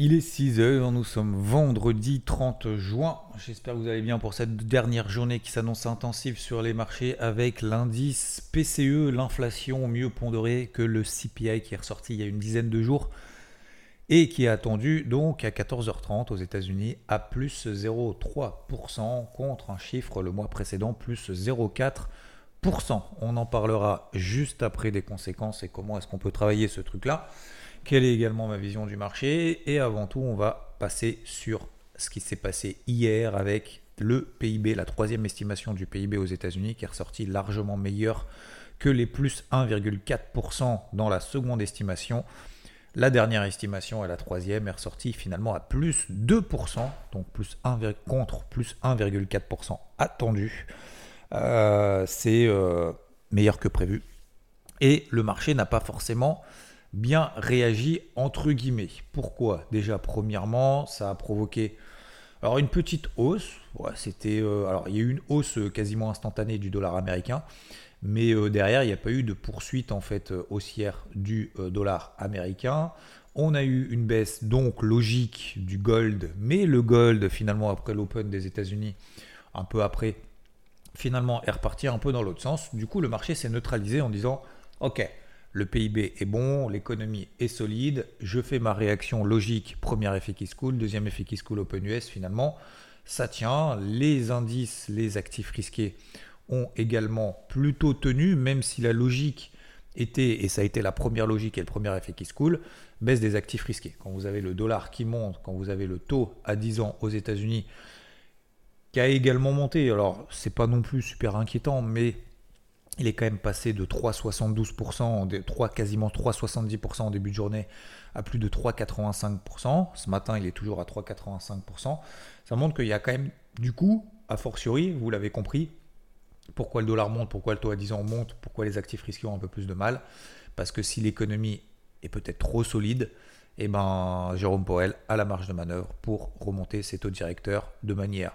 Il est 6h, nous sommes vendredi 30 juin. J'espère que vous allez bien pour cette dernière journée qui s'annonce intensive sur les marchés avec l'indice PCE, l'inflation mieux pondérée que le CPI qui est ressorti il y a une dizaine de jours et qui est attendu donc à 14h30 aux États-Unis à plus 0,3% contre un chiffre le mois précédent plus 0,4%. On en parlera juste après des conséquences et comment est-ce qu'on peut travailler ce truc-là quelle est également ma vision du marché. Et avant tout, on va passer sur ce qui s'est passé hier avec le PIB, la troisième estimation du PIB aux États-Unis qui est ressorti largement meilleur que les plus 1,4% dans la seconde estimation. La dernière estimation et la troisième est ressortie finalement à plus 2%, donc plus 1, contre plus 1,4% attendu. Euh, c'est euh, meilleur que prévu. Et le marché n'a pas forcément bien réagi entre guillemets. Pourquoi? Déjà, premièrement, ça a provoqué une petite hausse. c'était euh, alors il y a eu une hausse euh, quasiment instantanée du dollar américain, mais euh, derrière il n'y a pas eu de poursuite en fait haussière du dollar américain. On a eu une baisse donc logique du gold, mais le gold finalement après l'open des États-Unis, un peu après, finalement est reparti un peu dans l'autre sens. Du coup, le marché s'est neutralisé en disant ok le PIB est bon, l'économie est solide, je fais ma réaction logique, premier effet qui se coule, deuxième effet qui se coule Open US finalement, ça tient, les indices, les actifs risqués ont également plutôt tenu, même si la logique était, et ça a été la première logique et le premier effet qui se coule, baisse des actifs risqués. Quand vous avez le dollar qui monte, quand vous avez le taux à 10 ans aux États-Unis qui a également monté, alors c'est pas non plus super inquiétant, mais il est quand même passé de 3,72%, 3, quasiment 3,70% en début de journée à plus de 3,85%. Ce matin, il est toujours à 3,85%. Ça montre qu'il y a quand même, du coup, a fortiori, vous l'avez compris, pourquoi le dollar monte, pourquoi le taux à 10 ans monte, pourquoi les actifs risqués ont un peu plus de mal. Parce que si l'économie est peut-être trop solide, eh ben, Jérôme Powell a la marge de manœuvre pour remonter ses taux directeurs de manière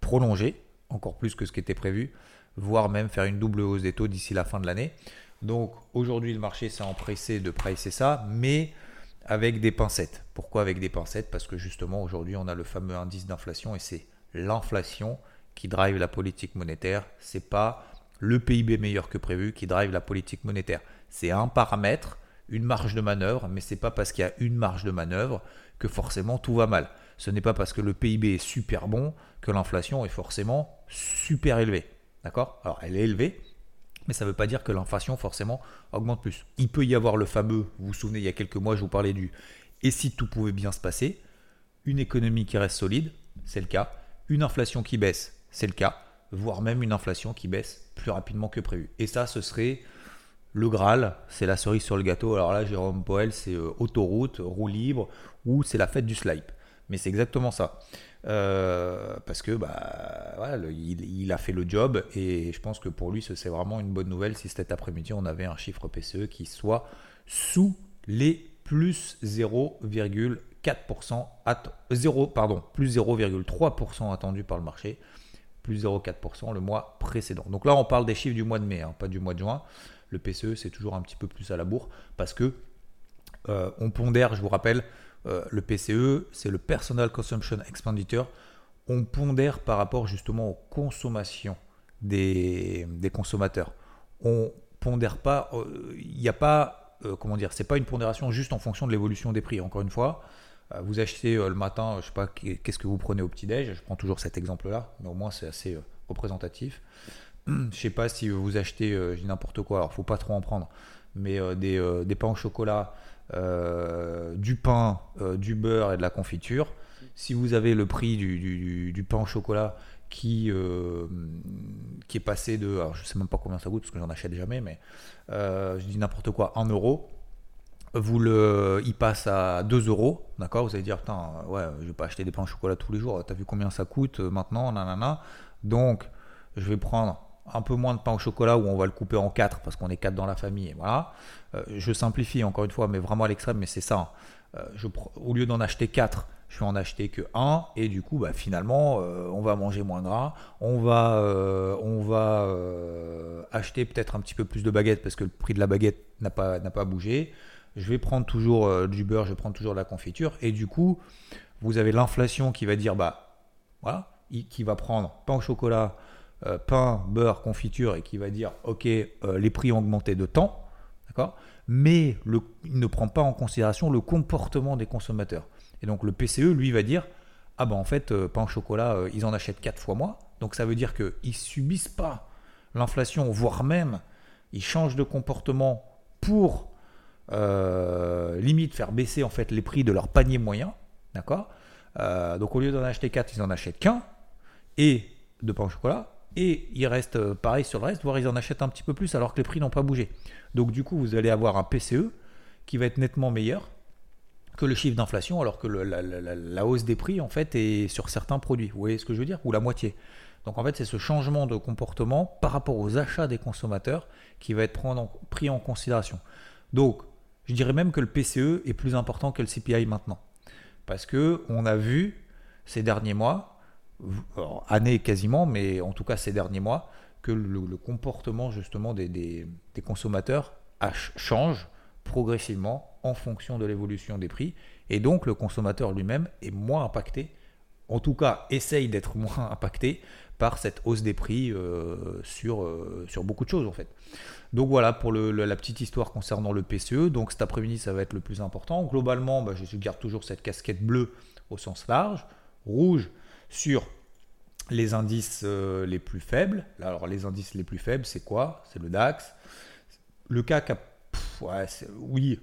prolongée, encore plus que ce qui était prévu, voire même faire une double hausse des taux d'ici la fin de l'année. Donc aujourd'hui, le marché s'est empressé de pricer ça, mais avec des pincettes. Pourquoi avec des pincettes? Parce que justement, aujourd'hui, on a le fameux indice d'inflation et c'est l'inflation qui drive la politique monétaire. C'est pas le PIB meilleur que prévu qui drive la politique monétaire. C'est un paramètre, une marge de manœuvre, mais c'est pas parce qu'il y a une marge de manœuvre que forcément tout va mal. Ce n'est pas parce que le PIB est super bon que l'inflation est forcément super élevée. D'accord? Alors, elle est élevée, mais ça ne veut pas dire que l'inflation, forcément, augmente plus. Il peut y avoir le fameux, vous vous souvenez, il y a quelques mois, je vous parlais du et si tout pouvait bien se passer Une économie qui reste solide, c'est le cas. Une inflation qui baisse, c'est le cas. Voire même une inflation qui baisse plus rapidement que prévu. Et ça, ce serait le Graal, c'est la cerise sur le gâteau. Alors là, Jérôme Poel, c'est euh, autoroute, roue libre, ou c'est la fête du slide. Mais c'est exactement ça. Euh, parce que bah, il, a fait le job et je pense que pour lui, c'est vraiment une bonne nouvelle si cet après-midi on avait un chiffre PCE qui soit sous les plus 0,4% 0, pardon, plus 0,3% attendu par le marché, plus 0,4% le mois précédent. Donc là, on parle des chiffres du mois de mai, hein, pas du mois de juin. Le PCE, c'est toujours un petit peu plus à la bourre parce que euh, on pondère, je vous rappelle, euh, le PCE, c'est le Personal Consumption Expenditure. On pondère par rapport justement aux consommations des, consommateurs. On pondère pas, euh, il n'y a pas, euh, comment dire, c'est pas une pondération juste en fonction de l'évolution des prix. Encore une fois, vous achetez le matin, je sais pas, qu'est-ce que vous prenez au petit-déj, je prends toujours cet exemple-là, mais au moins c'est assez représentatif. Je sais pas si vous achetez, je dis n'importe quoi, alors faut pas trop en prendre, mais des, pains au chocolat, euh, du pain, euh, du beurre et de la confiture. Si vous avez le prix du, pain au chocolat qui, euh, qui est passé de, alors je sais même pas combien ça coûte parce que j'en achète jamais, mais je dis n'importe quoi, 1 euro, vous le, il passe à 2 euros, d'accord Vous allez dire, putain, ouais, je vais pas acheter des pains au chocolat tous les jours, t'as vu combien ça coûte maintenant, nanana. Donc, je vais prendre un peu moins de pain au chocolat où on va le couper en quatre parce qu'on est quatre dans la famille. Et voilà. Euh, je simplifie encore une fois, mais vraiment à l'extrême, mais c'est ça. Hein. Euh, au lieu d'en acheter quatre, je vais en acheter que un et du coup, bah, finalement, euh, on va manger moins gras. On va, on va acheter peut-être un petit peu plus de baguettes parce que le prix de la baguette n'a pas, n'a pas bougé. je vais prendre toujours euh, du beurre, je vais prendre toujours de la confiture. Et du coup, vous avez l'inflation qui va dire, bah, voilà, qui va prendre pain au chocolat, euh, pain, beurre, confiture, et qui va dire, ok, euh, les prix ont augmenté de temps, d'accord? Mais le, il ne prend pas en considération le comportement des consommateurs. Et donc le PCE, lui, va dire, ah ben en fait, pain au chocolat, ils en achètent 4 fois moins. Donc ça veut dire qu'ils ne subissent pas l'inflation, voire même, ils changent de comportement pour euh, limite faire baisser en fait les prix de leur panier moyen, d'accord? Euh, Donc au lieu d'en acheter 4, ils en achètent qu'un, et de pain au chocolat, et il reste euh, pareil sur le reste, voire ils en achètent un petit peu plus alors que les prix n'ont pas bougé. Donc du coup, vous allez avoir un PCE qui va être nettement meilleur que le chiffre d'inflation, alors que la, hausse des prix en fait est sur certains produits. Vous voyez ce que je veux dire? Ou la moitié. Donc en fait, c'est ce changement de comportement par rapport aux achats des consommateurs qui va être pris en considération. Donc, je dirais même que le PCE est plus important que le CPI maintenant. Parce que on a vu ces derniers mois, années quasiment, mais en tout cas ces derniers mois, que le, comportement justement des, consommateurs change progressivement en fonction de l'évolution des prix. Et donc le consommateur lui-même est moins impacté, en tout cas essaye d'être moins impacté par cette hausse des prix euh, sur, euh, sur beaucoup de choses en fait. Donc voilà pour la petite histoire concernant le PCE. Donc cet après-midi ça va être le plus important. Globalement, bah, je garde toujours cette casquette bleue au sens large, rouge sur les indices euh, les plus faibles. Alors les indices les plus faibles, c'est quoi? C'est le DAX. Le CAC a... oui,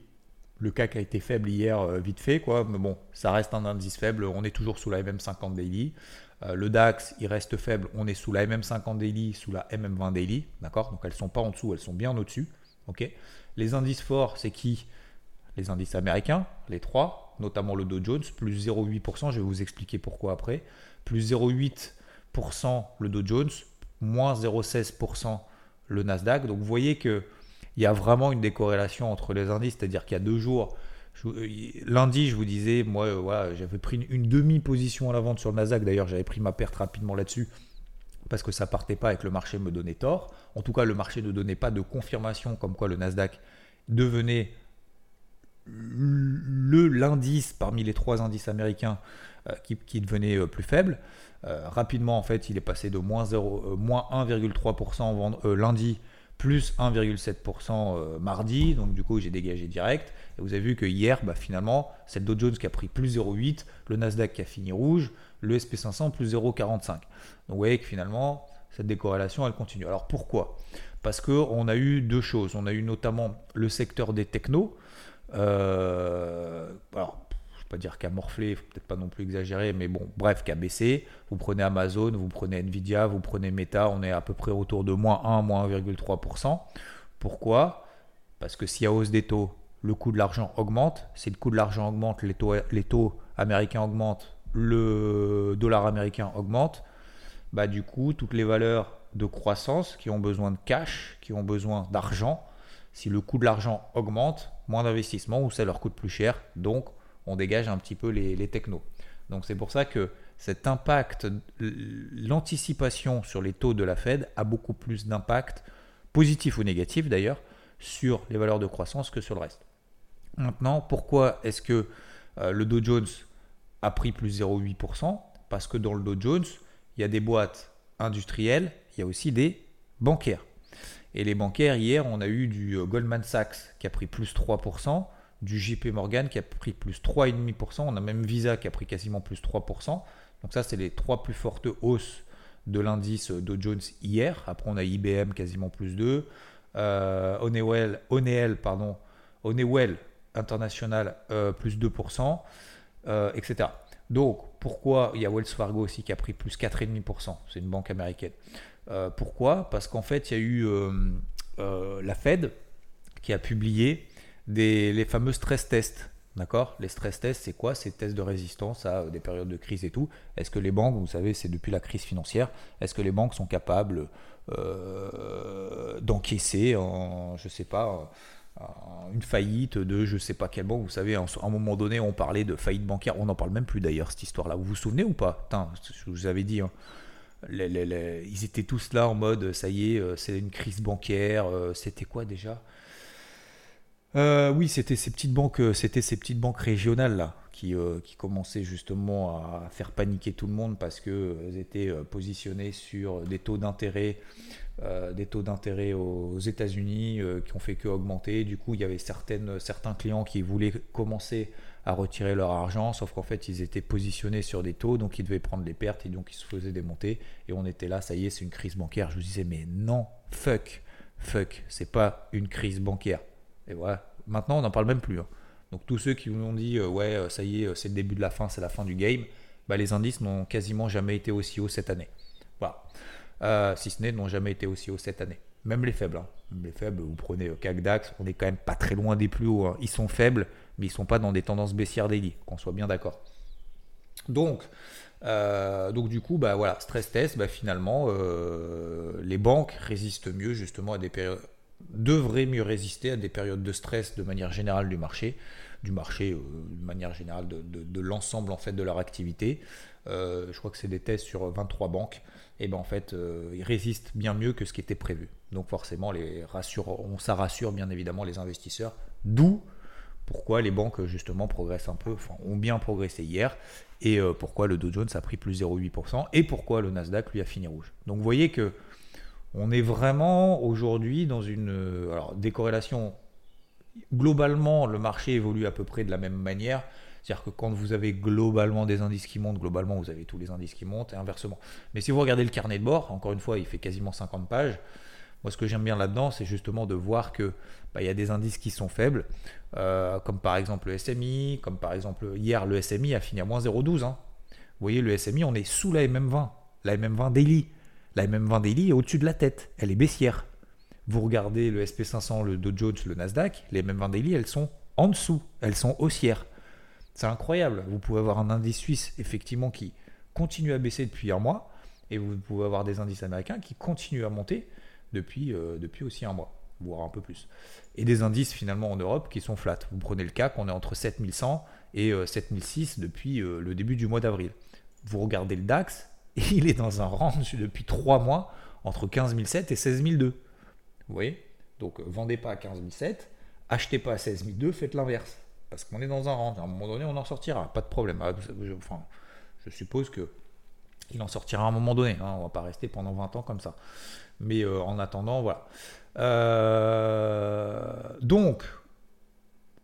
le CAC a été faible hier, vite fait, quoi. Mais bon, ça reste un indice faible. On est toujours sous la MM50 daily. Euh, le DAX, il reste faible. On est sous la MM50 daily, sous la MM20 daily. D'accord? Donc elles ne sont pas en dessous, elles sont bien au-dessus. les indices forts, c'est qui? Les indices américains, les trois, notamment le Dow Jones, plus 0,8%. Je vais vous expliquer pourquoi après. Plus 0,8% le Dow Jones, moins 0,16% le Nasdaq. Donc vous voyez qu'il y a vraiment une décorrélation entre les indices, c'est-à-dire qu'il y a deux jours, euh, lundi, je vous disais, moi, euh, j'avais pris une, demi-position à la vente sur le Nasdaq. D'ailleurs, j'avais pris ma perte rapidement là-dessus parce que ça partait pas et que le marché me donnait tort. En tout cas, le marché ne donnait pas de confirmation comme quoi le Nasdaq devenait le l'indice parmi les trois indices américains euh, qui, devenait plus faible. rapidement, en fait, il est passé de moins, 0, moins 1,3% lundi plus 1,7% euh, mardi, donc du coup j'ai dégagé direct. Et vous avez vu que hier, bah, finalement, c'est le Dow Jones qui a pris plus 0,8, le Nasdaq qui a fini rouge, le SP500 plus 0,45. Donc vous voyez que finalement, cette décorrélation, elle continue. Alors pourquoi? Parce qu'on a eu deux choses. On a eu notamment le secteur des technos. Euh, alors, pas dire qu'à morfler, il faut peut-être pas non plus exagérer, mais bon, bref, qu'à baissé. Vous prenez Amazon, vous prenez Nvidia, vous prenez Meta, on est à peu près autour de moins 1, moins 1,3%. Pourquoi? Parce que si à hausse des taux, le coût de l'argent augmente. Si le coût de l'argent augmente, les taux, les taux américains augmentent, le dollar américain augmente. Bah, du coup, toutes les valeurs de croissance qui ont besoin de cash, qui ont besoin d'argent, si le coût de l'argent augmente, moins d'investissement ou ça leur coûte plus cher. Donc, on dégage un petit peu les, technos. Donc c'est pour ça que cet impact, l'anticipation sur les taux de la Fed a beaucoup plus d'impact, positif ou négatif d'ailleurs, sur les valeurs de croissance que sur le reste. Maintenant, pourquoi est-ce que euh, le Dow Jones a pris plus 0,8% Parce que dans le Dow Jones, il y a des boîtes industrielles, il y a aussi des bancaires. Et les bancaires, hier, on a eu du euh, Goldman Sachs qui a pris plus 3%, du JP Morgan qui a pris plus 3,5%. On a même Visa qui a pris quasiment plus 3%. Donc ça, c'est les trois plus fortes hausses de l'indice Dow Jones hier. Après, on a IBM quasiment plus 2. Euh, Honeywell, pardon, Honeywell International euh, plus 2%, euh, etc. Donc, pourquoi il y a Wells Fargo aussi qui a pris plus 4,5% C'est une banque américaine. Euh, pourquoi? Parce qu'en fait, il y a eu la Fed qui a publié les fameux stress tests. D'accord? Les stress tests, c'est quoi? C'est tests de résistance à des périodes de crise et tout. Est-ce que les banques, vous savez, c'est depuis la crise financière, est-ce que les banques sont capables euh, d'encaisser, en, je sais pas, une faillite de je sais pas quelle banque? Vous savez, à un moment donné, on parlait de faillite bancaire. On n'en parle même plus d'ailleurs, cette histoire-là. Vous vous souvenez ou pas? Je vous avais dit. Hein. ils étaient tous là en mode ça y est, euh, c'est une crise bancaire. Euh, c'était quoi déjà? Euh, oui, c'était ces petites banques, euh, c'était ces petites banques régionales là qui, euh, qui commençaient justement à faire paniquer tout le monde parce qu'elles étaient positionnées sur des taux d'intérêt, des taux d'intérêt aux États-Unis qui ont fait que augmenter. Du coup, il y avait certains clients qui voulaient commencer à retirer leur argent, sauf qu'en fait ils étaient positionnés sur des taux, donc ils devaient prendre les pertes et donc ils se faisaient démonter. Et on était là, ça y est, c'est une crise bancaire. Je vous disais, mais non, fuck, fuck, c'est pas une crise bancaire et voilà, maintenant on n'en parle même plus. Hein. Donc tous ceux qui nous ont dit euh, ouais euh, ça y est c'est le début de la fin, c'est la fin du game, bah, les indices n'ont quasiment jamais été aussi hauts cette année. Voilà. Euh, si ce n'est n'ont jamais été aussi hauts cette année. Même les faibles. Hein. les faibles, vous prenez CAC DAX, on est quand même pas très loin des plus hauts. Hein. Ils sont faibles, mais ils sont pas dans des tendances baissières daily, qu'on soit bien d'accord. Donc, donc du coup, bah voilà, stress test, bah, finalement, les banques résistent mieux justement à des périodes devrait mieux résister à des périodes de stress de manière générale du marché, du marché euh, de manière générale de, l'ensemble en fait de leur activité. Euh, je crois que c'est des tests sur 23 banques. Et ben en fait, euh, ils résistent bien mieux que ce qui était prévu. Donc forcément, les on, ça rassure bien évidemment les investisseurs. D'où pourquoi les banques justement progressent un peu, ont bien progressé hier, et pourquoi le Dow Jones a pris plus 0,8%, et pourquoi le Nasdaq lui a fini rouge. Donc vous voyez que on est vraiment aujourd'hui dans une euh, alors, décorrélation. Globalement, le marché évolue à peu près de la même manière. C'est-à-dire que quand vous avez globalement des indices qui montent, globalement vous avez tous les indices qui montent et inversement. Mais si vous regardez le carnet de bord, encore une fois, il fait quasiment 50 pages. Moi, ce que j'aime bien là-dedans, c'est justement de voir que bah, il y a des indices qui sont faibles, euh, comme par exemple le SMI, comme par exemple hier le SMI a fini à moins 0,12. Hein. Vous voyez, le SMI, on est sous la MM20, la MM20 daily. La MM20 Daily est au-dessus de la tête, elle est baissière. Vous regardez le SP500, le Dow Jones, le Nasdaq, les MM20 Daily, elles sont en dessous, elles sont haussières. C'est incroyable. Vous pouvez avoir un indice suisse, effectivement, qui continue à baisser depuis un mois, et vous pouvez avoir des indices américains qui continuent à monter depuis, euh, depuis aussi un mois, voire un peu plus. Et des indices, finalement, en Europe qui sont flat. Vous prenez le CAC, on est entre 7100 et 7006 euh, depuis euh, le début du mois d'avril. Vous regardez le DAX, il est dans un range depuis 3 mois entre 15 007 et 16 002. Vous voyez? Donc, euh, vendez pas à 15 007, achetez pas à 16 002, faites l'inverse. Parce qu'on est dans un range. À un moment donné, on en sortira, pas de problème. Ah, enfin, je suppose que il en sortira à un moment donné. Hein. On va pas rester pendant 20 ans comme ça. Mais euh, en attendant, voilà. Euh, donc,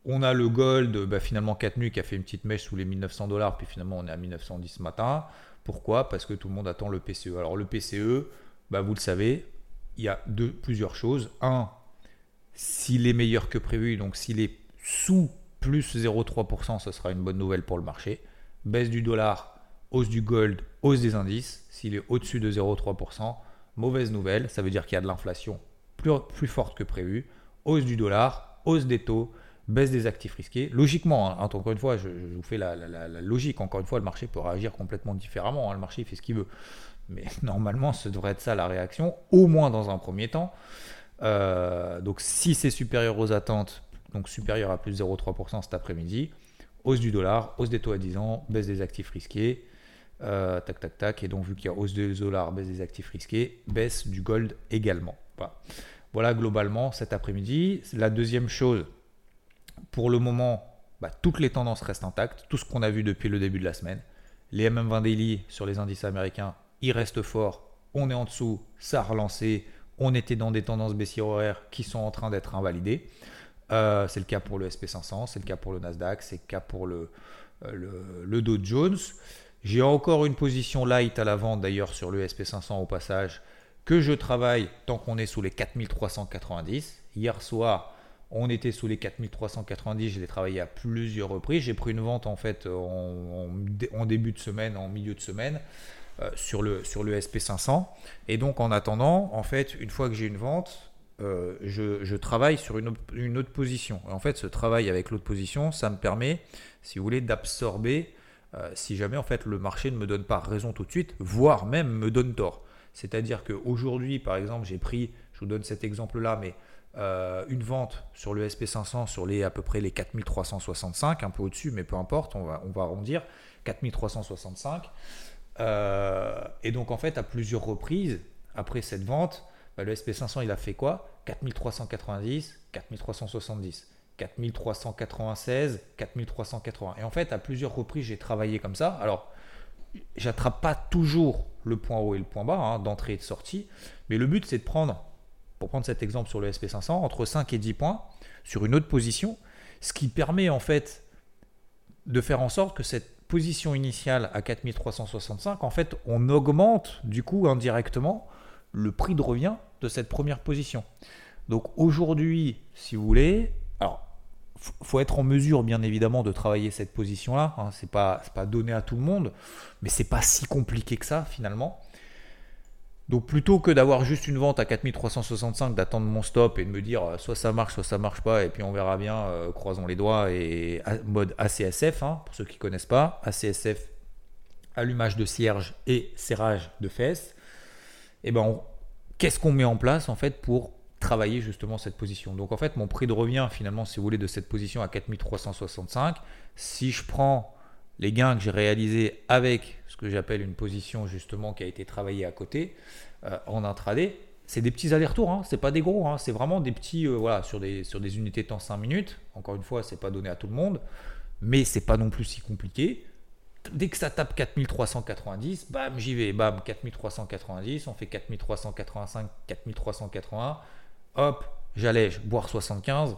on a le gold, bah, finalement 4 nuits qui a fait une petite mèche sous les 1900 dollars, puis finalement on est à 1910 ce matin. Pourquoi? Parce que tout le monde attend le PCE. Alors le PCE, bah, vous le savez, il y a plusieurs choses. Un, s'il est meilleur que prévu, donc s'il est sous plus 0,3%, ce sera une bonne nouvelle pour le marché. Baisse du dollar, hausse du gold, hausse des indices. S'il est au-dessus de 0,3%, mauvaise nouvelle, ça veut dire qu'il y a de l'inflation plus, plus forte que prévu. Hausse du dollar, hausse des taux, baisse des actifs risqués. Logiquement, hein, encore une fois, je, vous fais la, logique, encore une fois, le marché peut réagir complètement différemment, hein. le marché fait ce qu'il veut. Mais normalement, ce devrait être ça la réaction, au moins dans un premier temps. Euh, donc si c'est supérieur aux attentes, donc supérieur à plus 0,3% cet après-midi, hausse du dollar, hausse des taux à 10 ans, baisse des actifs risqués, euh, tac tac tac, et donc vu qu'il y a hausse du dollar, baisse des actifs risqués, baisse du gold également. voilà globalement cet après-midi. La deuxième chose, pour le moment, bah, toutes les tendances restent intactes, tout ce qu'on a vu depuis le début de la semaine. Les MM20 daily sur les indices américains, ils restent forts. On est en dessous, ça a relancé. On était dans des tendances baissières horaires qui sont en train d'être invalidées. Euh, c'est le cas pour le SP500, c'est le cas pour le Nasdaq, c'est le cas pour le, euh, le, Dow Jones. J'ai encore une position light à la vente d'ailleurs sur le SP500 au passage que je travaille tant qu'on est sous les 4390. Hier soir, on était sous les 4390, je l'ai travaillé à plusieurs reprises. J'ai pris une vente en fait en, début de semaine, en milieu de semaine. Euh, sur, le, sur le SP500 et donc en attendant en fait une fois que j'ai une vente euh, je, travaille sur une, autre position en fait ce travail avec l'autre position ça me permet si vous voulez d'absorber euh, si jamais en fait le marché ne me donne pas raison tout de suite voire même me donne tort c'est à dire qu'aujourd'hui par exemple j'ai pris je vous donne cet exemple là mais euh, une vente sur le SP500 sur les à peu près les 4365, un peu au-dessus, mais peu importe, on va, on va arrondir, 4365. Euh, et donc en fait, à plusieurs reprises, après cette vente, bah, le SP500 il a fait quoi? 4390, 4370. 4396, 4380. Et en fait, à plusieurs reprises, j'ai travaillé comme ça. Alors, j'attrape pas toujours le point haut et le point bas, hein, d'entrée et de sortie. Mais le but, c'est de prendre, pour prendre cet exemple sur le SP500, entre 5 et 10 points sur une autre position, ce qui permet en fait de faire en sorte que cette position initiale à 4365, en fait, on augmente du coup indirectement le prix de revient de cette première position. Donc aujourd'hui, si vous voulez, alors faut être en mesure bien évidemment de travailler cette position-là. Hein, c'est pas pas donné à tout le monde, mais c'est pas si compliqué que ça finalement. Donc plutôt que d'avoir juste une vente à 4365, d'attendre mon stop et de me dire euh, soit ça marche, soit ça marche pas, et puis on verra bien, euh, croisons les doigts, et mode ACSF, hein, pour ceux qui ne connaissent pas, ACSF, allumage de cierge et serrage de fesses, et eh ben qu'est-ce qu'on met en place en fait pour travailler justement cette position? Donc en fait mon prix de revient finalement si vous voulez de cette position à 4365, si je prends les gains que j'ai réalisés avec ce que j'appelle une position justement qui a été travaillée à côté euh, en intraday, c'est des petits allers-retours, hein, c'est pas des gros, hein, c'est vraiment des petits, euh, voilà, sur des, unités de temps 5 minutes. Encore une fois, c'est pas donné à tout le monde, mais c'est pas non plus si compliqué. Dès que ça tape 4390, bam, j'y vais, bam, 4390, on fait 4385, 4381, hop, j'allège, boire 75,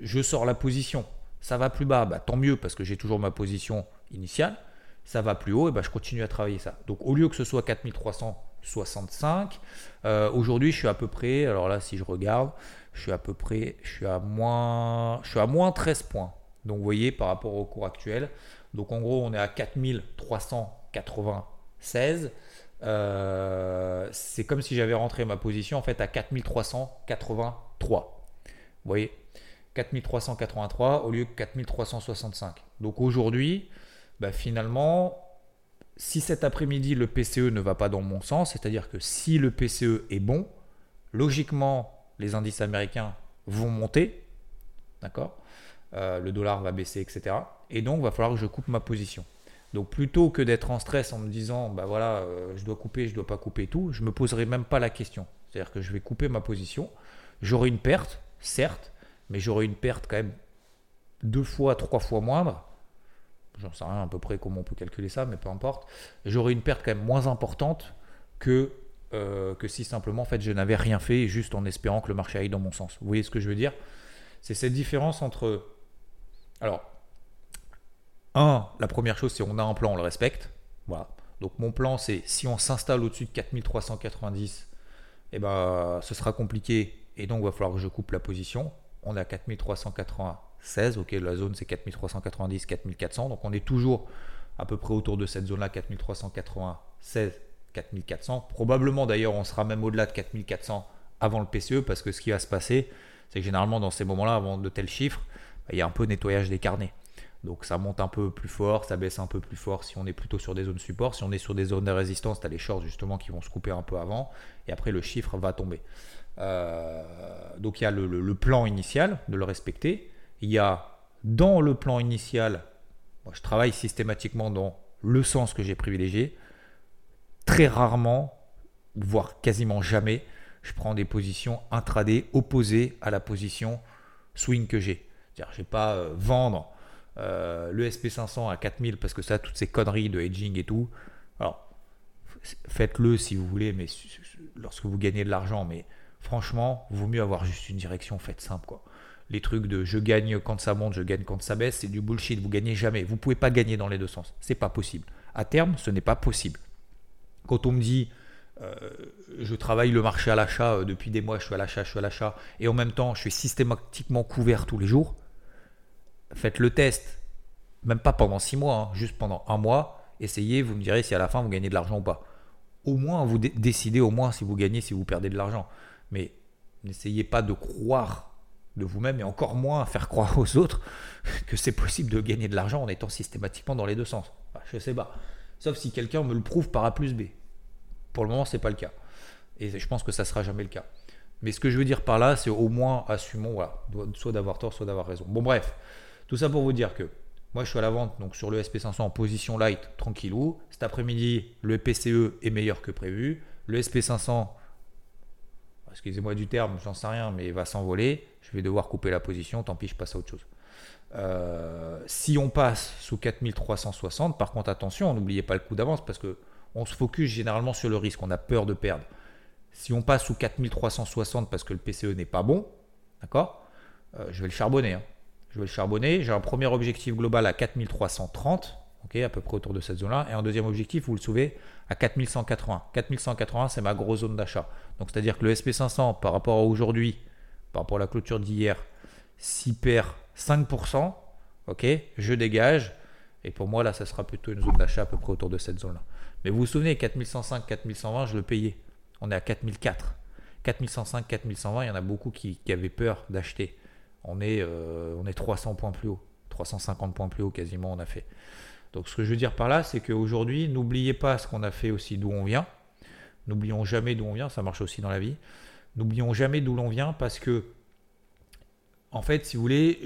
je sors la position. Ça va plus bas, bah, tant mieux parce que j'ai toujours ma position initiale ça va plus haut, et ben je continue à travailler ça. Donc au lieu que ce soit 4365, euh, aujourd'hui je suis à peu près, alors là si je regarde, je suis à peu près, je suis à moins, je suis à moins 13 points. Donc vous voyez par rapport au cours actuel. Donc en gros on est à 4396. Euh, c'est comme si j'avais rentré ma position en fait à 4383. Vous voyez? 4383 au lieu de 4365. Donc aujourd'hui, bah, finalement, si cet après-midi le PCE ne va pas dans mon sens, c'est-à-dire que si le PCE est bon, logiquement, les indices américains vont monter, d'accord euh, Le dollar va baisser, etc. Et donc, il va falloir que je coupe ma position. Donc, plutôt que d'être en stress en me disant, bah voilà, euh, je dois couper, je dois pas couper tout, je me poserai même pas la question. C'est-à-dire que je vais couper ma position. J'aurai une perte, certes, mais j'aurai une perte quand même deux fois, trois fois moindre j'en sais rien à peu près comment on peut calculer ça, mais peu importe, j'aurais une perte quand même moins importante que, euh, que si simplement en fait je n'avais rien fait juste en espérant que le marché aille dans mon sens. Vous voyez ce que je veux dire? C'est cette différence entre... Alors, un, la première chose c'est on a un plan, on le respecte. Voilà. Donc mon plan c'est si on s'installe au-dessus de 4390, eh ben, ce sera compliqué et donc il va falloir que je coupe la position. On est à 4380 16. Ok, la zone c'est 4390, 4400. Donc on est toujours à peu près autour de cette zone-là, 4396, 4400. Probablement d'ailleurs, on sera même au-delà de 4400 avant le PCE parce que ce qui va se passer, c'est que généralement dans ces moments-là, avant de tels chiffres, bah, il y a un peu nettoyage des carnets. Donc ça monte un peu plus fort, ça baisse un peu plus fort si on est plutôt sur des zones support. Si on est sur des zones de résistance, tu as les shorts justement qui vont se couper un peu avant. Et après, le chiffre va tomber. Euh, donc il y a le, plan initial de le respecter il y a dans le plan initial, moi je travaille systématiquement dans le sens que j'ai privilégié. Très rarement, voire quasiment jamais, je prends des positions intraday opposées à la position swing que j'ai. C'est-à-dire, je ne vais pas euh, vendre euh, le SP500 à 4000 parce que ça, toutes ces conneries de hedging et tout. Alors, faites-le si vous voulez, mais lorsque vous gagnez de l'argent, mais franchement, vaut mieux avoir juste une direction faite simple. Quoi les trucs de je gagne quand ça monte, je gagne quand ça baisse, c'est du bullshit. Vous gagnez jamais. Vous pouvez pas gagner dans les deux sens. C'est pas possible. À terme, ce n'est pas possible. Quand on me dit euh, je travaille le marché à l'achat euh, depuis des mois, je suis à l'achat, je suis à l'achat, et en même temps je suis systématiquement couvert tous les jours, faites le test, même pas pendant six mois, hein, juste pendant un mois, essayez, vous me direz si à la fin vous gagnez de l'argent ou pas. Au moins, vous décidez au moins si vous gagnez, si vous perdez de l'argent. Mais n'essayez pas de croire de vous-même et encore moins faire croire aux autres que c'est possible de gagner de l'argent en étant systématiquement dans les deux sens. je sais pas. Sauf si quelqu'un me le prouve par A plus B. Pour le moment, c'est pas le cas. Et je pense que ça sera jamais le cas. Mais ce que je veux dire par là, c'est au moins assumons, voilà, soit d'avoir tort, soit d'avoir raison. Bon, bref, tout ça pour vous dire que moi, je suis à la vente donc sur le SP500 en position light, tranquillou. Cet après-midi, le PCE est meilleur que prévu. Le SP500 excusez-moi du terme, j'en sais rien, mais va s'envoler, je vais devoir couper la position, tant pis, je passe à autre chose. Euh, si on passe sous 4360, par contre, attention, n'oubliez pas le coup d'avance parce que on se focus généralement sur le risque, on a peur de perdre. Si on passe sous 4360 parce que le PCE n'est pas bon, d'accord euh, Je vais le charbonner. Hein. Je vais le charbonner. J'ai un premier objectif global à 4330, à peu près autour de cette zone-là, et un deuxième objectif, vous le savez, à 4180. 4180, c'est ma grosse zone d'achat. Donc c'est-à-dire que le SP500 par rapport à aujourd'hui, par rapport à la clôture d'hier, s'y perd 5%, ok, je dégage. Et pour moi, là, ça sera plutôt une zone d'achat à peu près autour de cette zone-là. Mais vous vous souvenez, 4105, 4120, je le payais. On est à 4004. 4105, 4120, il y en a beaucoup qui, avaient peur d'acheter. On, est, euh, on est 300 points plus haut. 350 points plus haut quasiment, on a fait. Donc ce que je veux dire par là, c'est qu'aujourd'hui, n'oubliez pas ce qu'on a fait aussi d'où on vient. N'oublions jamais d'où on vient, ça marche aussi dans la vie. N'oublions jamais d'où l'on vient parce que, en fait, si vous voulez,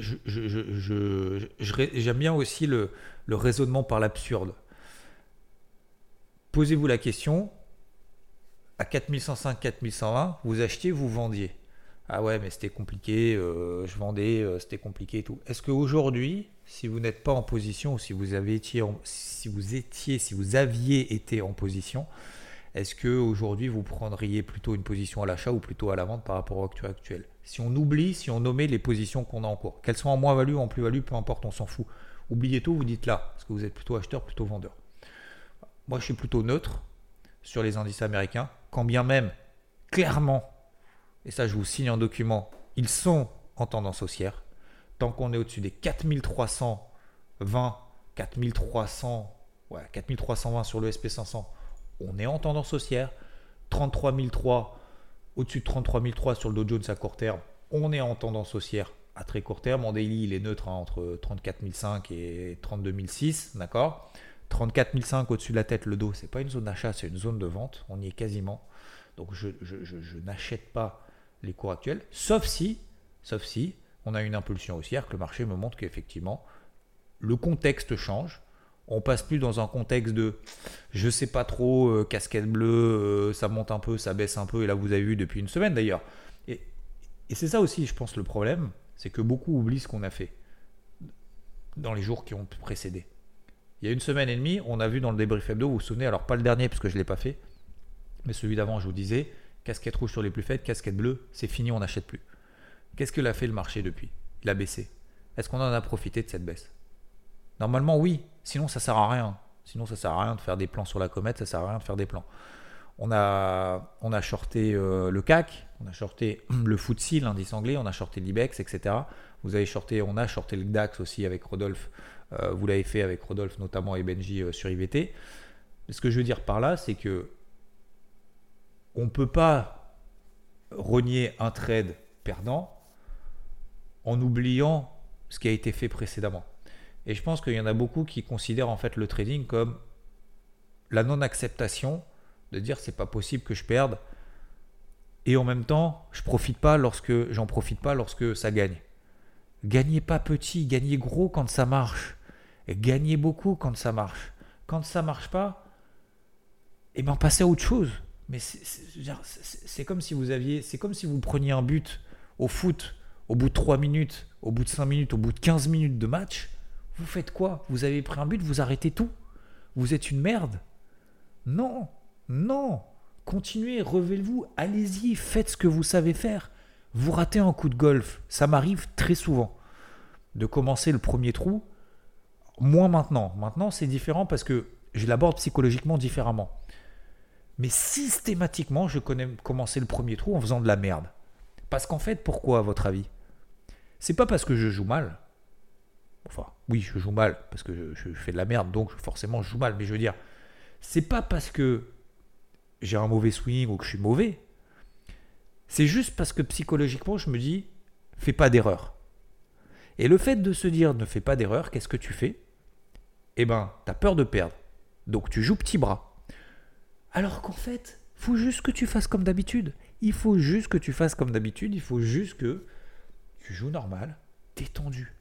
j'aime bien aussi le, le raisonnement par l'absurde. Posez-vous la question, à 4105, 4120, vous achetiez, vous vendiez. Ah ouais, mais c'était compliqué, euh, je vendais, euh, c'était compliqué et tout. Est-ce qu'aujourd'hui, si vous n'êtes pas en position, ou si vous, avez été si vous étiez, si vous aviez été en position, est-ce qu'aujourd'hui vous prendriez plutôt une position à l'achat ou plutôt à la vente par rapport au actuel? Si on oublie, si on nommait les positions qu'on a en cours, qu'elles soient en moins-value ou en plus-value, peu importe, on s'en fout. Oubliez tout, vous dites là, parce que vous êtes plutôt acheteur, plutôt vendeur. Moi, je suis plutôt neutre sur les indices américains, quand bien même, clairement, et ça je vous signe en document, ils sont en tendance haussière. Tant qu'on est au-dessus des 4320, 4300, ouais, 4320 sur le SP500, on est en tendance haussière. 33003, au-dessus de 33003 sur le Dow Jones à court terme, on est en tendance haussière à très court terme. En daily, il est neutre hein, entre 34005 et 32006, d'accord? 34005 au-dessus de la tête, le dos, c'est pas une zone d'achat, c'est une zone de vente. On y est quasiment. Donc je, n'achète pas les cours actuels, sauf si, sauf si on a une impulsion haussière, que le marché me montre qu'effectivement le contexte change. On passe plus dans un contexte de je sais pas trop, euh, casquette bleue, euh, ça monte un peu, ça baisse un peu, et là vous avez vu depuis une semaine d'ailleurs. Et, c'est ça aussi, je pense, le problème, c'est que beaucoup oublient ce qu'on a fait dans les jours qui ont précédé. Il y a une semaine et demie, on a vu dans le débrief hebdo, vous vous souvenez, alors pas le dernier parce que je ne l'ai pas fait, mais celui d'avant, je vous disais, casquette rouge sur les plus faibles, casquette bleue, c'est fini, on n'achète plus. Qu'est-ce que l'a fait le marché depuis? Il a baissé. Est-ce qu'on en a profité de cette baisse? Normalement, oui. Sinon, ça sert à rien. Sinon, ça sert à rien de faire des plans sur la comète, ça sert à rien de faire des plans. On a, on a shorté euh, le CAC, on a shorté le FTSE, l'indice anglais, on a shorté l'IBEX, etc. Vous avez shorté, on a shorté le DAX aussi avec Rodolphe euh, vous l'avez fait avec Rodolphe notamment et Benji euh, sur IVT. Ce que je veux dire par là, c'est que on ne peut pas renier un trade perdant en oubliant ce qui a été fait précédemment. Et je pense qu'il y en a beaucoup qui considèrent en fait le trading comme la non-acceptation de dire c'est pas possible que je perde et en même temps je profite pas lorsque j'en profite pas lorsque ça gagne. Gagnez pas petit, gagnez gros quand ça marche. Et gagnez beaucoup quand ça marche. Quand ça marche pas, eh ben passez à autre chose. Mais c'est comme si vous aviez, c'est comme si vous preniez un but au foot au bout de 3 minutes, au bout de 5 minutes, au bout de 15 minutes de match. Vous faites quoi? Vous avez pris un but, vous arrêtez tout? Vous êtes une merde? Non, non. Continuez, relevez-vous, allez-y, faites ce que vous savez faire. Vous ratez un coup de golf, ça m'arrive très souvent de commencer le premier trou. Moins maintenant. Maintenant, c'est différent parce que je l'aborde psychologiquement différemment. Mais systématiquement, je connais commencer le premier trou en faisant de la merde. Parce qu'en fait, pourquoi à votre avis? C'est pas parce que je joue mal. Enfin, oui, je joue mal parce que je, fais de la merde, donc forcément je joue mal. Mais je veux dire, c'est pas parce que j'ai un mauvais swing ou que je suis mauvais. C'est juste parce que psychologiquement, je me dis, fais pas d'erreur. Et le fait de se dire, ne fais pas d'erreur, qu'est-ce que tu fais? Eh ben, tu as peur de perdre. Donc tu joues petit bras. Alors qu'en fait, faut juste que tu fasses comme d'habitude. Il faut juste que tu fasses comme d'habitude. Il faut juste que tu joues normal, détendu.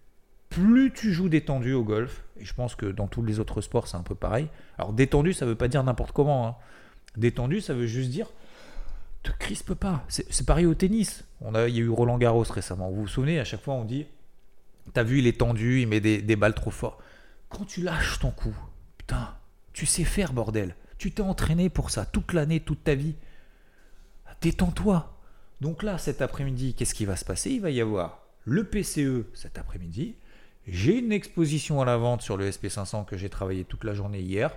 Plus tu joues détendu au golf, et je pense que dans tous les autres sports c'est un peu pareil. Alors détendu, ça veut pas dire n'importe comment. Hein. Détendu, ça veut juste dire te crispe pas. C'est pareil au tennis. On a, il y a eu Roland Garros récemment. Vous vous souvenez, à chaque fois on dit T'as vu, il est tendu, il met des, des balles trop fort. Quand tu lâches ton coup, putain, tu sais faire, bordel. Tu t'es entraîné pour ça toute l'année, toute ta vie. Détends-toi. Donc là, cet après-midi, qu'est-ce qui va se passer? Il va y avoir le PCE cet après-midi. J'ai une exposition à la vente sur le SP500 que j'ai travaillé toute la journée hier.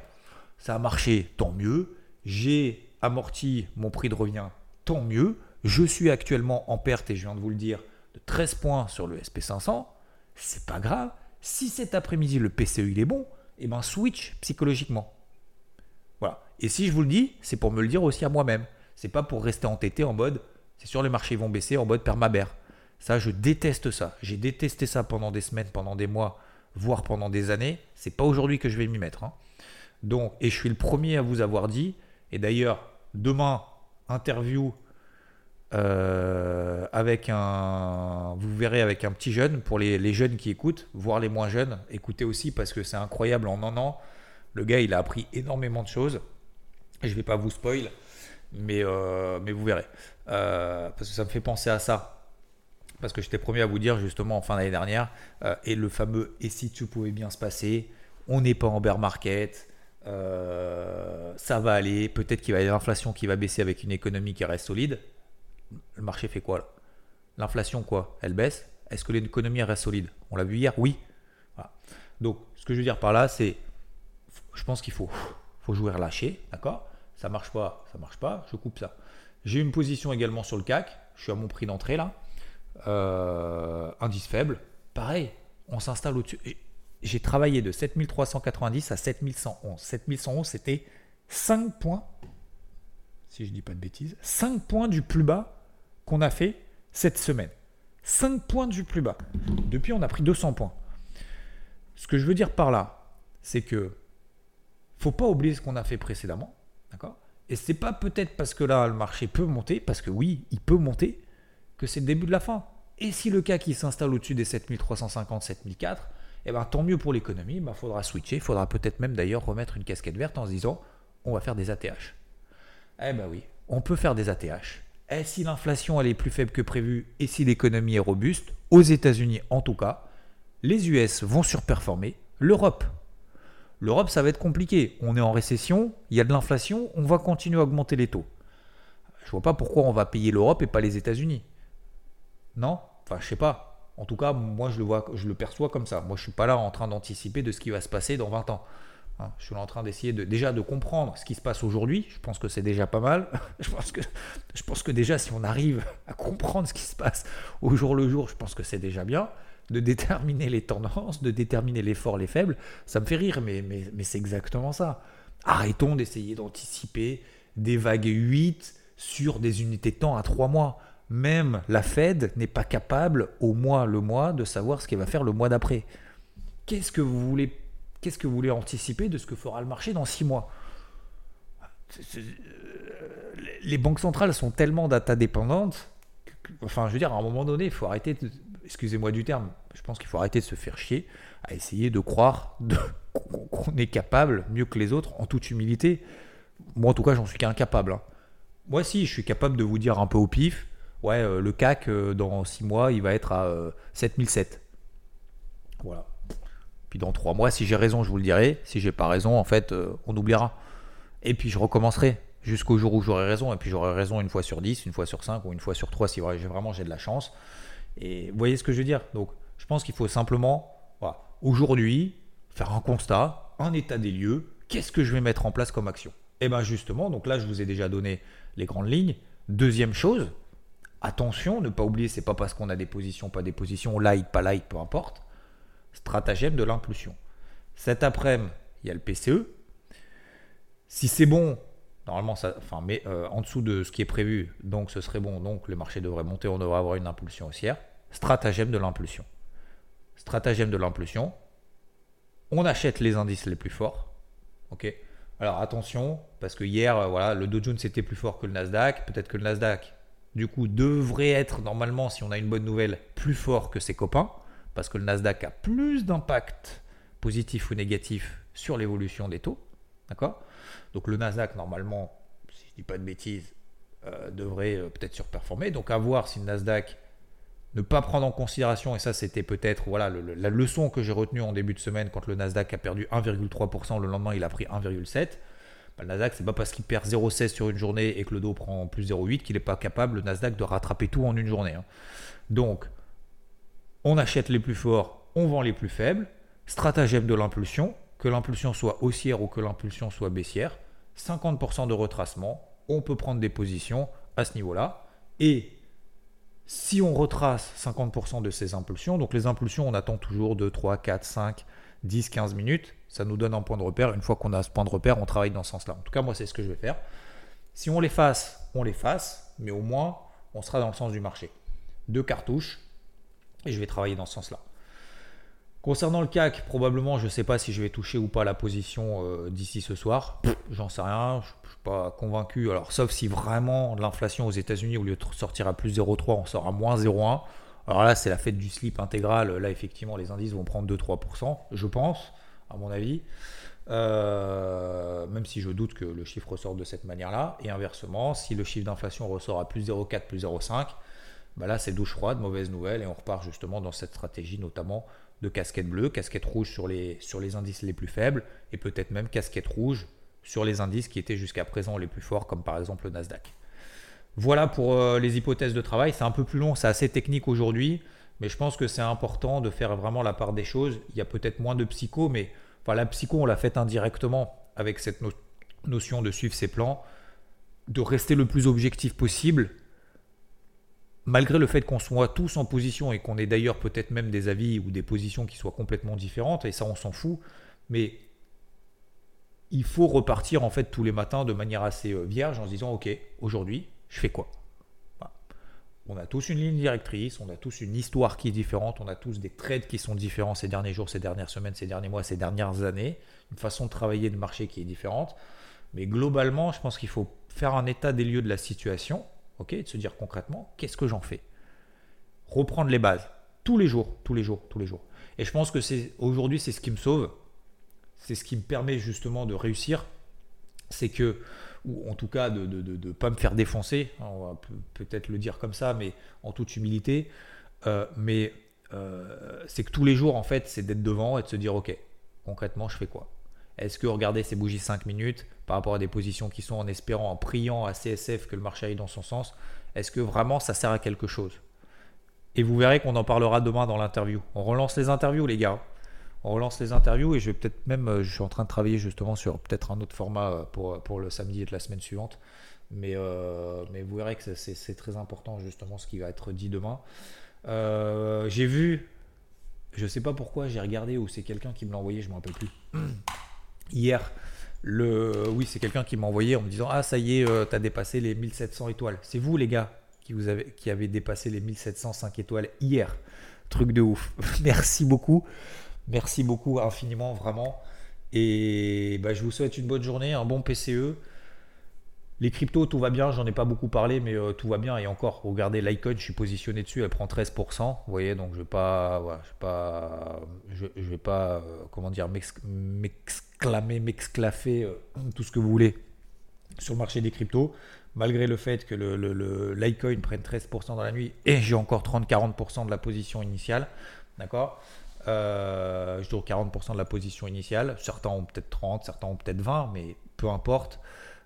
Ça a marché, tant mieux. J'ai amorti mon prix de revient, tant mieux. Je suis actuellement en perte, et je viens de vous le dire, de 13 points sur le SP500. C'est pas grave. Si cet après-midi le PCE il est bon, eh ben switch psychologiquement. Voilà. Et si je vous le dis, c'est pour me le dire aussi à moi-même. C'est pas pour rester entêté en mode c'est sûr les marchés vont baisser en mode permabère. Ça, je déteste ça. J'ai détesté ça pendant des semaines, pendant des mois, voire pendant des années. C'est pas aujourd'hui que je vais m'y mettre. Hein. Donc, et je suis le premier à vous avoir dit. Et d'ailleurs, demain, interview euh, avec un, vous verrez avec un petit jeune pour les, jeunes qui écoutent, voire les moins jeunes, écoutez aussi parce que c'est incroyable en un an. Le gars, il a appris énormément de choses. Je vais pas vous spoil, mais, euh, mais vous verrez. Euh, parce que ça me fait penser à ça. Parce que j'étais premier à vous dire justement en fin d'année dernière, euh, et le fameux et si tu pouvais bien se passer, on n'est pas en bear market, ça va aller, peut-être qu'il va y avoir l'inflation qui va baisser avec une économie qui reste solide. Le marché fait quoi là? L'inflation quoi? Elle baisse? Est-ce que l'économie reste solide? On l'a vu hier? Oui. Donc ce que je veux dire par là, c'est je pense qu'il faut, faut jouer relâché, d'accord? Ça marche pas, ça marche pas, je coupe ça. J'ai une position également sur le CAC, je suis à mon prix d'entrée là. Euh, indice faible, pareil, on s'installe au-dessus. J'ai travaillé de 7390 à 7111. 7111, c'était 5 points, si je dis pas de bêtises, 5 points du plus bas qu'on a fait cette semaine. 5 points du plus bas. Depuis, on a pris 200 points. Ce que je veux dire par là, c'est que faut pas oublier ce qu'on a fait précédemment, d'accord? Et c'est pas peut-être parce que là le marché peut monter, parce que oui, il peut monter, que c'est le début de la fin. Et si le cas qui s'installe au-dessus des 7350, 7004, eh ben tant mieux pour l'économie, il ben, faudra switcher, il faudra peut-être même d'ailleurs remettre une casquette verte en se disant on va faire des ATH. Eh ben oui, on peut faire des ATH. Et si l'inflation est plus faible que prévu et si l'économie est robuste, aux États-Unis en tout cas, les US vont surperformer, l'Europe L'Europe, ça va être compliqué. On est en récession, il y a de l'inflation, on va continuer à augmenter les taux. Je vois pas pourquoi on va payer l'Europe et pas les États-Unis. Non? Enfin, je sais pas. En tout cas, moi, je le vois, je le perçois comme ça. Moi, je suis pas là en train d'anticiper de ce qui va se passer dans 20 ans. Hein, je suis en train d'essayer de, déjà de comprendre ce qui se passe aujourd'hui. Je pense que c'est déjà pas mal. je, pense que, je pense que déjà, si on arrive à comprendre ce qui se passe au jour le jour, je pense que c'est déjà bien de déterminer les tendances, de déterminer les forts, les faibles. Ça me fait rire, mais, c'est exactement ça. Arrêtons d'essayer d'anticiper des vagues 8 sur des unités de temps à 3 mois. Même la Fed n'est pas capable, au mois le mois, de savoir ce qu'elle va faire le mois d'après. Qu'est-ce que vous voulez Qu'est-ce que vous voulez anticiper de ce que fera le marché dans 6 mois? Les banques centrales sont tellement data dépendantes. enfin, je veux dire, à un moment donné, il faut arrêter excusez-moi du terme, je pense qu'il faut arrêter de se faire chier à essayer de croire qu'on est capable mieux que les autres en toute humilité. Moi, en tout cas, j'en suis qu'incapable. Hein. Moi, si, je suis capable de vous dire un peu au pif, ouais, euh, le CAC, euh, dans 6 mois, il va être à 7007. Euh, voilà. Puis dans 3 mois, si j'ai raison, je vous le dirai. Si j'ai pas raison, en fait, on oubliera. Et puis je recommencerai jusqu'au jour où j'aurai raison. Et puis j'aurai raison une fois sur 10, une fois sur 5 ou une fois sur 3 si vraiment j'ai de la chance. Et vous voyez ce que je veux dire? Donc, je pense qu'il faut simplement, aujourd'hui, faire un constat, un état des lieux. Qu'est-ce que je vais mettre en place comme action? Eh bien justement, donc là, je vous ai déjà donné les grandes lignes. Deuxième chose, attention, ne pas oublier, c'est pas parce qu'on a des positions, pas des positions, light, pas light, peu importe. Stratagème de l'impulsion. Cet après-midi, il y a le PCE. Si c'est bon, Normalement, euh, en dessous de ce qui est prévu, donc ce serait bon. Donc les marchés devraient monter, on devrait avoir une impulsion haussière. Stratagème de l'impulsion. Stratagème de l'impulsion. On achète les indices les plus forts. Ok. Alors attention, parce que hier, euh, le Dow Jones plus fort que le Nasdaq. Peut-être que le Nasdaq, du coup, devrait être normalement, si on a une bonne nouvelle, plus fort que ses copains, parce que le Nasdaq a plus d'impact positif ou négatif sur l'évolution des taux. D'accord? Donc le Nasdaq, normalement, si je ne dis pas de bêtises, devrait peut-être surperformer. Donc à voir si le Nasdaq ne pas prendre en considération, et ça c'était peut-être voilà, la leçon que j'ai retenue en début de semaine quand le Nasdaq a perdu 1,3%, le lendemain il a pris 1,7%. Bah, le Nasdaq, c'est pas parce qu'il perd 0,16 sur une journée et que le dos prend plus 0,8 qu'il n'est pas capable, le Nasdaq, de rattraper tout en une journée. Hein. Donc, on achète les plus forts, on vend les plus faibles. Stratagème de l'impulsion, que l'impulsion soit haussière ou que l'impulsion soit baissière. 50% de retracement, on peut prendre des positions à ce niveau-là. Et si on retrace 50% de ces impulsions, donc les impulsions, on attend toujours 2, 3, 4, 5, 10, 15 minutes, ça nous donne un point de repère. Une fois qu'on a ce point de repère, on travaille dans ce sens-là. En tout cas, moi, c'est ce que je vais faire. Si on les fasse, on les fasse, mais au moins, on sera dans le sens du marché. Deux cartouches, et je vais travailler dans ce sens-là. Concernant le CAC, probablement, je ne sais pas si je vais toucher ou pas la position euh, d'ici ce soir. J'en sais rien, je ne suis pas convaincu. Alors, sauf si vraiment l'inflation aux États-Unis, au lieu de sortir à plus 0,3, on sort à moins 0,1. Alors là, c'est la fête du slip intégral. Là, effectivement, les indices vont prendre 2-3%, je pense, à mon avis. Euh, même si je doute que le chiffre ressorte de cette manière-là. Et inversement, si le chiffre d'inflation ressort à plus 0,4, plus 0,5, bah là, c'est douche froide, mauvaise nouvelle. Et on repart justement dans cette stratégie, notamment de casquette bleue, casquette rouge sur les, sur les indices les plus faibles, et peut-être même casquette rouge sur les indices qui étaient jusqu'à présent les plus forts, comme par exemple le Nasdaq. Voilà pour euh, les hypothèses de travail. C'est un peu plus long, c'est assez technique aujourd'hui, mais je pense que c'est important de faire vraiment la part des choses. Il y a peut-être moins de psycho, mais enfin, la psycho, on l'a fait indirectement avec cette notion de suivre ses plans, de rester le plus objectif possible malgré le fait qu'on soit tous en position et qu'on ait d'ailleurs peut-être même des avis ou des positions qui soient complètement différentes, et ça on s'en fout, mais il faut repartir en fait tous les matins de manière assez euh, vierge en se disant ok, aujourd'hui, je fais quoi? On a tous une ligne directrice, on a tous une histoire qui est différente, on a tous des trades qui sont différents ces derniers jours, ces dernières semaines, ces derniers mois, ces dernières années, une façon de travailler de marché qui est différente. Mais globalement, je pense qu'il faut faire un état des lieux de la situation ok, de se dire concrètement, qu'est-ce que j'en fais? Reprendre les bases, tous les jours, tous les jours, tous les jours. Et je pense que c'est aujourd'hui, c'est ce qui me sauve, c'est ce qui me permet justement de réussir, c'est que, ou en tout cas de ne pas me faire défoncer, on va peut-être le dire comme ça, mais en toute humilité, euh, mais euh, c'est que tous les jours, en fait, c'est d'être devant et de se dire, ok, concrètement, je fais quoi? Est-ce que regarder ces bougies 5 minutes par rapport à des positions qui sont en espérant, en priant à CSF que le marché aille dans son sens, est-ce que vraiment ça sert à quelque chose? Et vous verrez qu'on en parlera demain dans l'interview. On relance les interviews les gars. On relance les interviews et je vais peut-être même, euh, je suis en train de travailler justement sur peut-être un autre format euh, pour, euh, pour le samedi et la semaine suivante. Mais, mais vous verrez que c'est très important justement ce qui va être dit demain. j'ai vu, je ne sais pas pourquoi, j'ai regardé ou c'est quelqu'un qui me l'a envoyé, je ne me rappelle plus. hier, oui, c'est quelqu'un qui m'a envoyé en me disant Ah, ça y est, euh, tu as dépassé les 1700 étoiles. C'est vous, les gars, qui, vous avez, qui avez dépassé les 1705 étoiles hier. Truc de ouf. Merci beaucoup. Merci beaucoup infiniment, vraiment. Et bah, je vous souhaite une bonne journée, un bon PCE. Les cryptos, tout va bien, j'en ai pas beaucoup parlé, mais euh, tout va bien. Et encore, regardez l'icon, je suis positionné dessus, elle prend 13%. Vous voyez, donc je vais pas, je vais pas, je, vais pas, euh, comment dire, m'exclamer, m'exclaffer, euh, tout ce que vous voulez sur le marché des cryptos, malgré le fait que le, l'Icoin prenne 13% dans la nuit et j'ai encore 30-40% de la position initiale. D'accord? Je dis 40% de la position initiale. Certains ont peut-être 30, certains ont peut-être 20, mais peu importe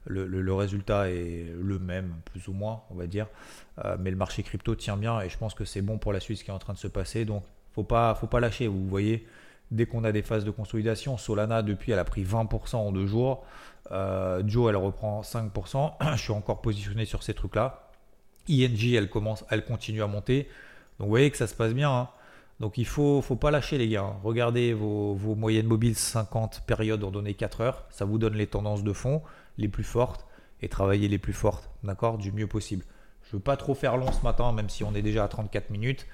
le, résultat est le même, plus ou moins, on va dire. Euh, mais le marché crypto tient bien et je pense que c'est bon pour la suite qui est en train de se passer. Donc, faut pas, faut pas lâcher. Vous voyez, dès qu'on a des phases de consolidation, Solana, depuis, elle a pris 20% en deux jours. Euh, Joe, elle reprend 5%. je suis encore positionné sur ces trucs-là. ING, elle, commence, elle continue à monter. Donc, vous voyez que ça se passe bien. Hein. Donc il faut, faut pas lâcher les gars. Regardez vos, vos, moyennes mobiles 50 périodes en données 4 heures. Ça vous donne les tendances de fond les plus fortes et travailler les plus fortes, d'accord, du mieux possible. Je veux pas trop faire long ce matin, même si on est déjà à 34 minutes.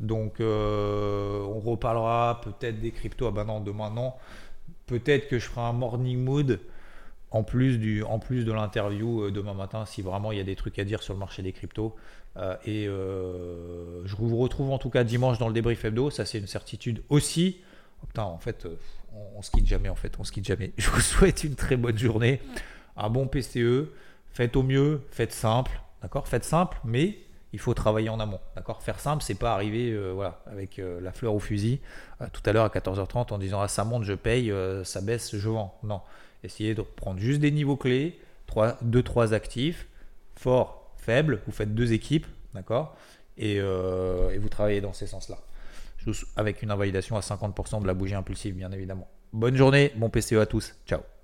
Donc euh, on reparlera peut-être des cryptos. Ah ben non, demain non. Peut-être que je ferai un morning mood en plus, du, en plus de l'interview euh, demain matin si vraiment il y a des trucs à dire sur le marché des cryptos. Euh, et je vous retrouve en tout cas dimanche dans le débrief hebdo, ça c'est une certitude aussi. Putain, en fait, on, on se quitte jamais en fait, on se quitte jamais. Je vous souhaite une très bonne journée un bon PCE, faites au mieux, faites simple, D'accord Faites simple, mais il faut travailler en amont. D'accord Faire simple, c'est pas arriver euh, voilà, avec euh, la fleur au fusil euh, tout à l'heure à 14h30 en disant ah, ça monte, je paye, ça baisse, je vends. Non. Essayez de prendre juste des niveaux clés, 2-3 actifs, fort, faible, vous faites deux équipes, d'accord et, et, vous travaillez dans ces sens-là. Avec une invalidation à 50% de la bougie impulsive, bien évidemment. Bonne journée, bon PCE à tous. Ciao